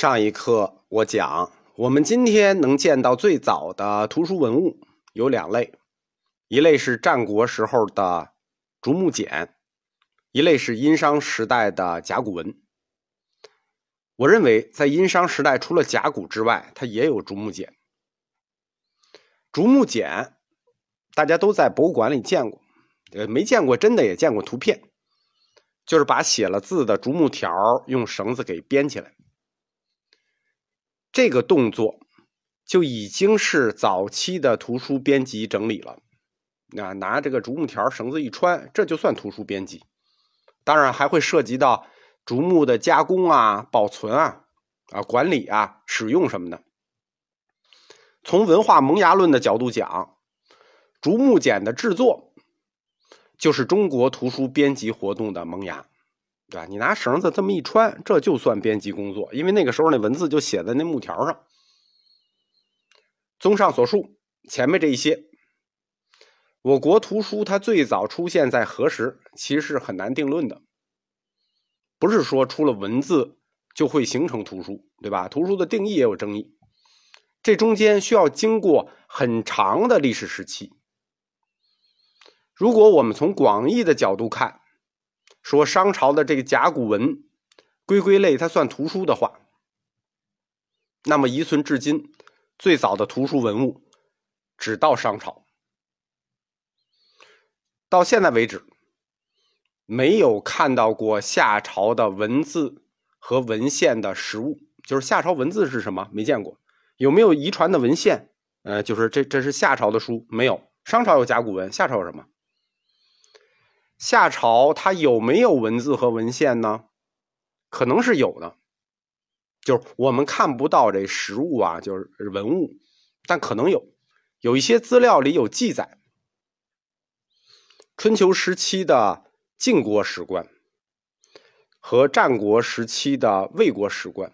上一课我讲，我们今天能见到最早的图书文物有两类，一类是战国时候的竹木简，一类是殷商时代的甲骨文。我认为，在殷商时代，除了甲骨之外，它也有竹木简。竹木简，大家都在博物馆里见过，呃，没见过真的也见过图片，就是把写了字的竹木条用绳子给编起来。这个动作就已经是早期的图书编辑整理了。那拿这个竹木条绳子一穿，这就算图书编辑。当然还会涉及到竹木的加工啊、保存啊、啊管理啊、使用什么的。从文化萌芽论的角度讲，竹木简的制作就是中国图书编辑活动的萌芽。对吧？你拿绳子这么一穿，这就算编辑工作，因为那个时候那文字就写在那木条上。综上所述，前面这一些，我国图书它最早出现在何时，其实是很难定论的。不是说出了文字就会形成图书，对吧？图书的定义也有争议，这中间需要经过很长的历史时期。如果我们从广义的角度看，说商朝的这个甲骨文归归类，它算图书的话，那么遗存至今最早的图书文物只到商朝，到现在为止没有看到过夏朝的文字和文献的实物。就是夏朝文字是什么？没见过。有没有遗传的文献？呃，就是这这是夏朝的书，没有。商朝有甲骨文，夏朝有什么？夏朝它有没有文字和文献呢？可能是有的，就是我们看不到这实物啊，就是文物，但可能有，有一些资料里有记载。春秋时期的晋国史官和战国时期的魏国史官，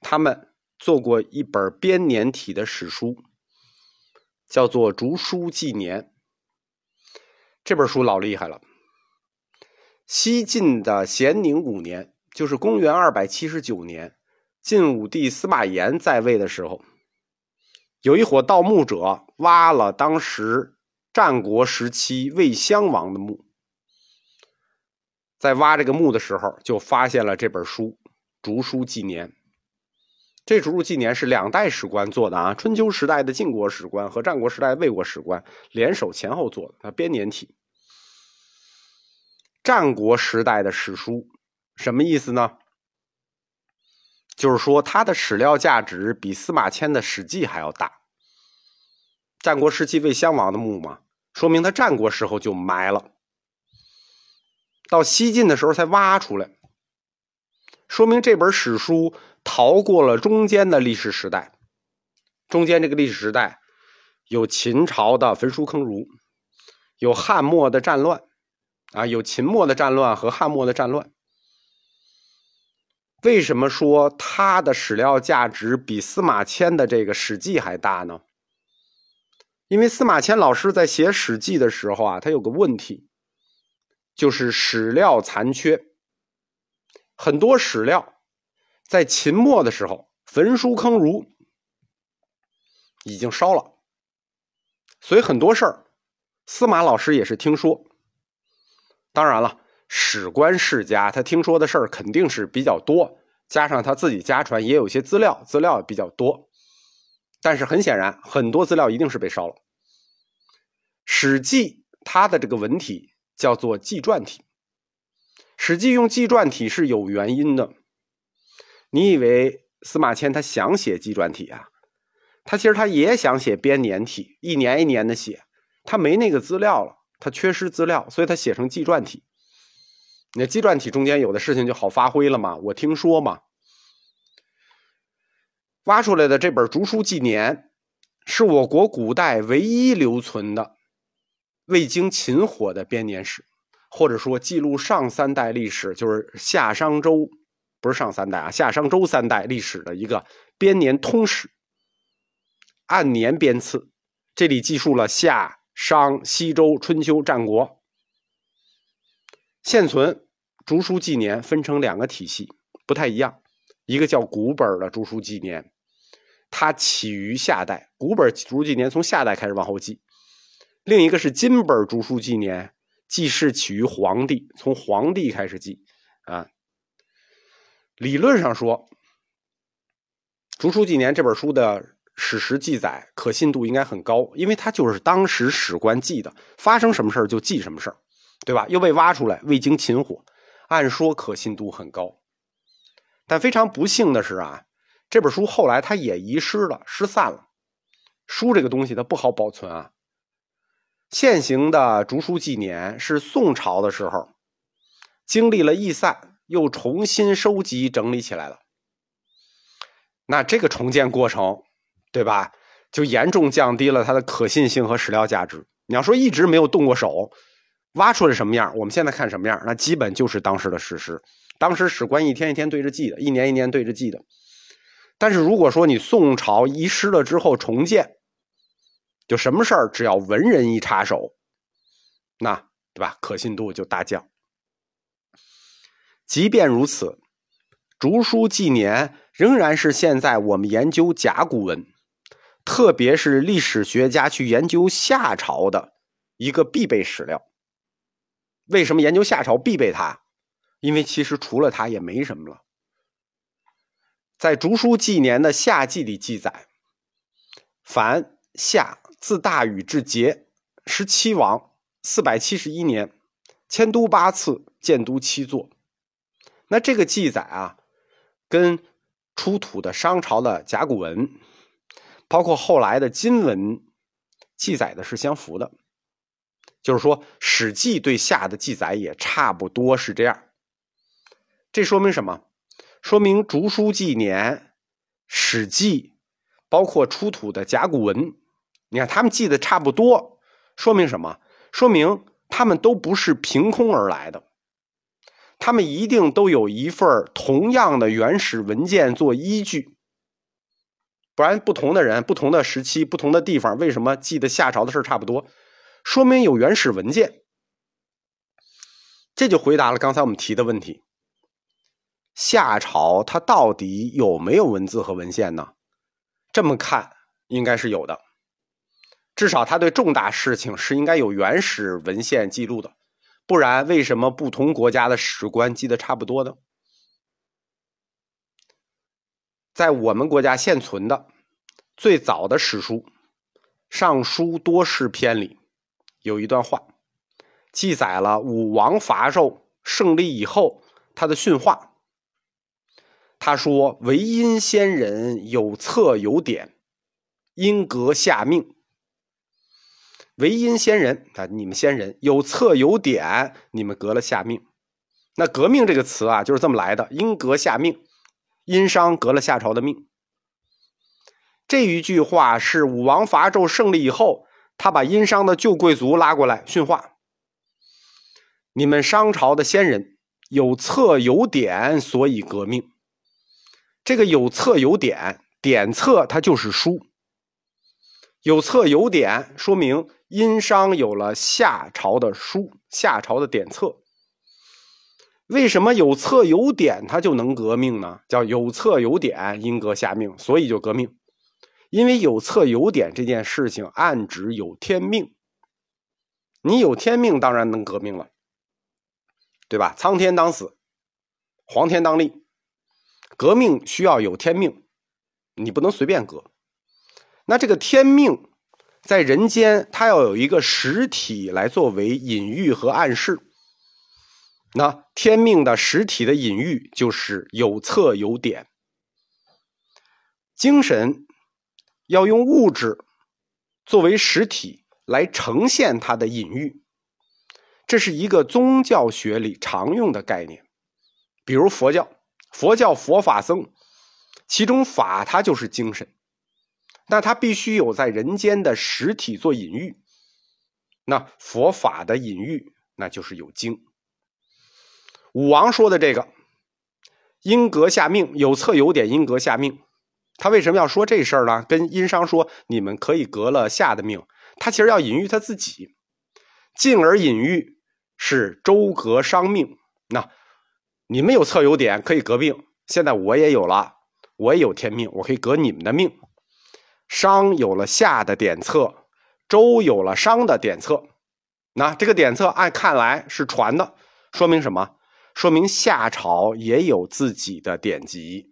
他们做过一本编年体的史书，叫做《竹书纪年》。这本书老厉害了。西晋的咸宁五年，就是公元二百七十九年，晋武帝司马炎在位的时候，有一伙盗墓者挖了当时战国时期魏襄王的墓，在挖这个墓的时候，就发现了这本书《竹书纪年》。这《竹书纪年》是两代史官做的啊，春秋时代的晋国史官和战国时代的魏国史官联手前后做的，它编年体。战国时代的史书什么意思呢？就是说它的史料价值比司马迁的《史记》还要大。战国时期魏襄王的墓嘛，说明他战国时候就埋了，到西晋的时候才挖出来，说明这本史书逃过了中间的历史时代。中间这个历史时代有秦朝的焚书坑儒，有汉末的战乱。啊，有秦末的战乱和汉末的战乱。为什么说它的史料价值比司马迁的这个《史记》还大呢？因为司马迁老师在写《史记》的时候啊，他有个问题，就是史料残缺。很多史料在秦末的时候焚书坑儒，已经烧了，所以很多事儿，司马老师也是听说。当然了，史官世家，他听说的事儿肯定是比较多，加上他自己家传，也有些资料，资料比较多。但是很显然，很多资料一定是被烧了。《史记》它的这个文体叫做纪传体，《史记》用纪传体是有原因的。你以为司马迁他想写纪传体啊？他其实他也想写编年体，一年一年的写，他没那个资料了。他缺失资料，所以他写成纪传体。那纪传体中间有的事情就好发挥了嘛？我听说嘛，挖出来的这本《竹书纪年》是我国古代唯一留存的未经秦火的编年史，或者说记录上三代历史，就是夏商周，不是上三代啊，夏商周三代历史的一个编年通史，按年编次，这里记述了夏。商、西周、春秋、战国，现存《竹书纪年》分成两个体系，不太一样。一个叫古本的《竹书纪年》，它起于夏代，古本《竹书纪年》从夏代开始往后记；另一个是金本《竹书纪年》，记事起于黄帝，从黄帝开始记。啊，理论上说，《竹书纪年》这本书的史实记载可信度应该很高，因为它就是当时史官记的，发生什么事就记什么事对吧？又被挖出来，未经擒获，按说可信度很高。但非常不幸的是啊，这本书后来它也遗失了，失散了。书这个东西它不好保存啊。现行的《竹书纪年》是宋朝的时候，经历了易散，又重新收集整理起来了。那这个重建过程，对吧？就严重降低了它的可信性和史料价值。你要说一直没有动过手，挖出来什么样，我们现在看什么样，那基本就是当时的事实。当时史官一天一天对着记的，一年一年对着记的。但是如果说你宋朝遗失了之后重建，就什么事儿只要文人一插手，那对吧？可信度就大降。即便如此，《竹书纪年》仍然是现在我们研究甲骨文，特别是历史学家去研究夏朝的一个必备史料。为什么研究夏朝必备它？因为其实除了它也没什么了。在《竹书纪年》的夏记里记载，凡夏自大禹至桀，十七王，四百七十一年，迁都八次，建都七座。那这个记载啊，跟出土的商朝的甲骨文，包括后来的金文，记载的是相符的。就是说，《史记》对夏的记载也差不多是这样。这说明什么？说明《竹书纪年》《史记》，包括出土的甲骨文，你看他们记的差不多，说明什么？说明他们都不是凭空而来的，他们一定都有一份同样的原始文件做依据，不然不同的人、不同的时期、不同的地方，为什么记得夏朝的事差不多？说明有原始文件。这就回答了刚才我们提的问题。夏朝它到底有没有文字和文献呢？这么看应该是有的，至少他对重大事情是应该有原始文献记录的，不然为什么不同国家的史官记得差不多呢？在我们国家现存的最早的史书《尚书多士篇》里，有一段话，记载了武王伐纣胜利以后他的训话。他说：“唯因先人有策有典，因革下命。唯因先人啊，你们先人有策有典，你们革了下命。那革命这个词啊，就是这么来的。因革下命，殷商革了夏朝的命。这一句话是武王伐纣胜利以后，他把殷商的旧贵族拉过来训话。你们商朝的先人有策有典，所以革命。”这个有册有典，典册它就是书。有册有典，说明殷商有了夏朝的书，夏朝的典册。为什么有册有典，它就能革命呢？叫有册有典，因革下命，所以就革命。因为有册有典这件事情，暗指有天命。你有天命，当然能革命了，对吧？苍天当死，黄天当立。革命需要有天命，你不能随便革。那这个天命在人间，它要有一个实体来作为隐喻和暗示。那天命的实体的隐喻就是有册有典。精神要用物质作为实体来呈现它的隐喻，这是一个宗教学里常用的概念，比如佛教。佛教佛法僧，其中法它就是精神，那它必须有在人间的实体做隐喻。那佛法的隐喻，那就是有经。武王说的这个，阴阁下命有策有典，阴阁下命。他为什么要说这事儿呢？跟殷商说，你们可以革了夏的命。他其实要隐喻他自己，进而隐喻是周格商命。那你们有策有典，可以革命。现在我也有了，我也有天命，我可以革你们的命。商有了夏的典策，周有了商的典策。那这个典策按看来是传的，说明什么？说明夏朝也有自己的典籍。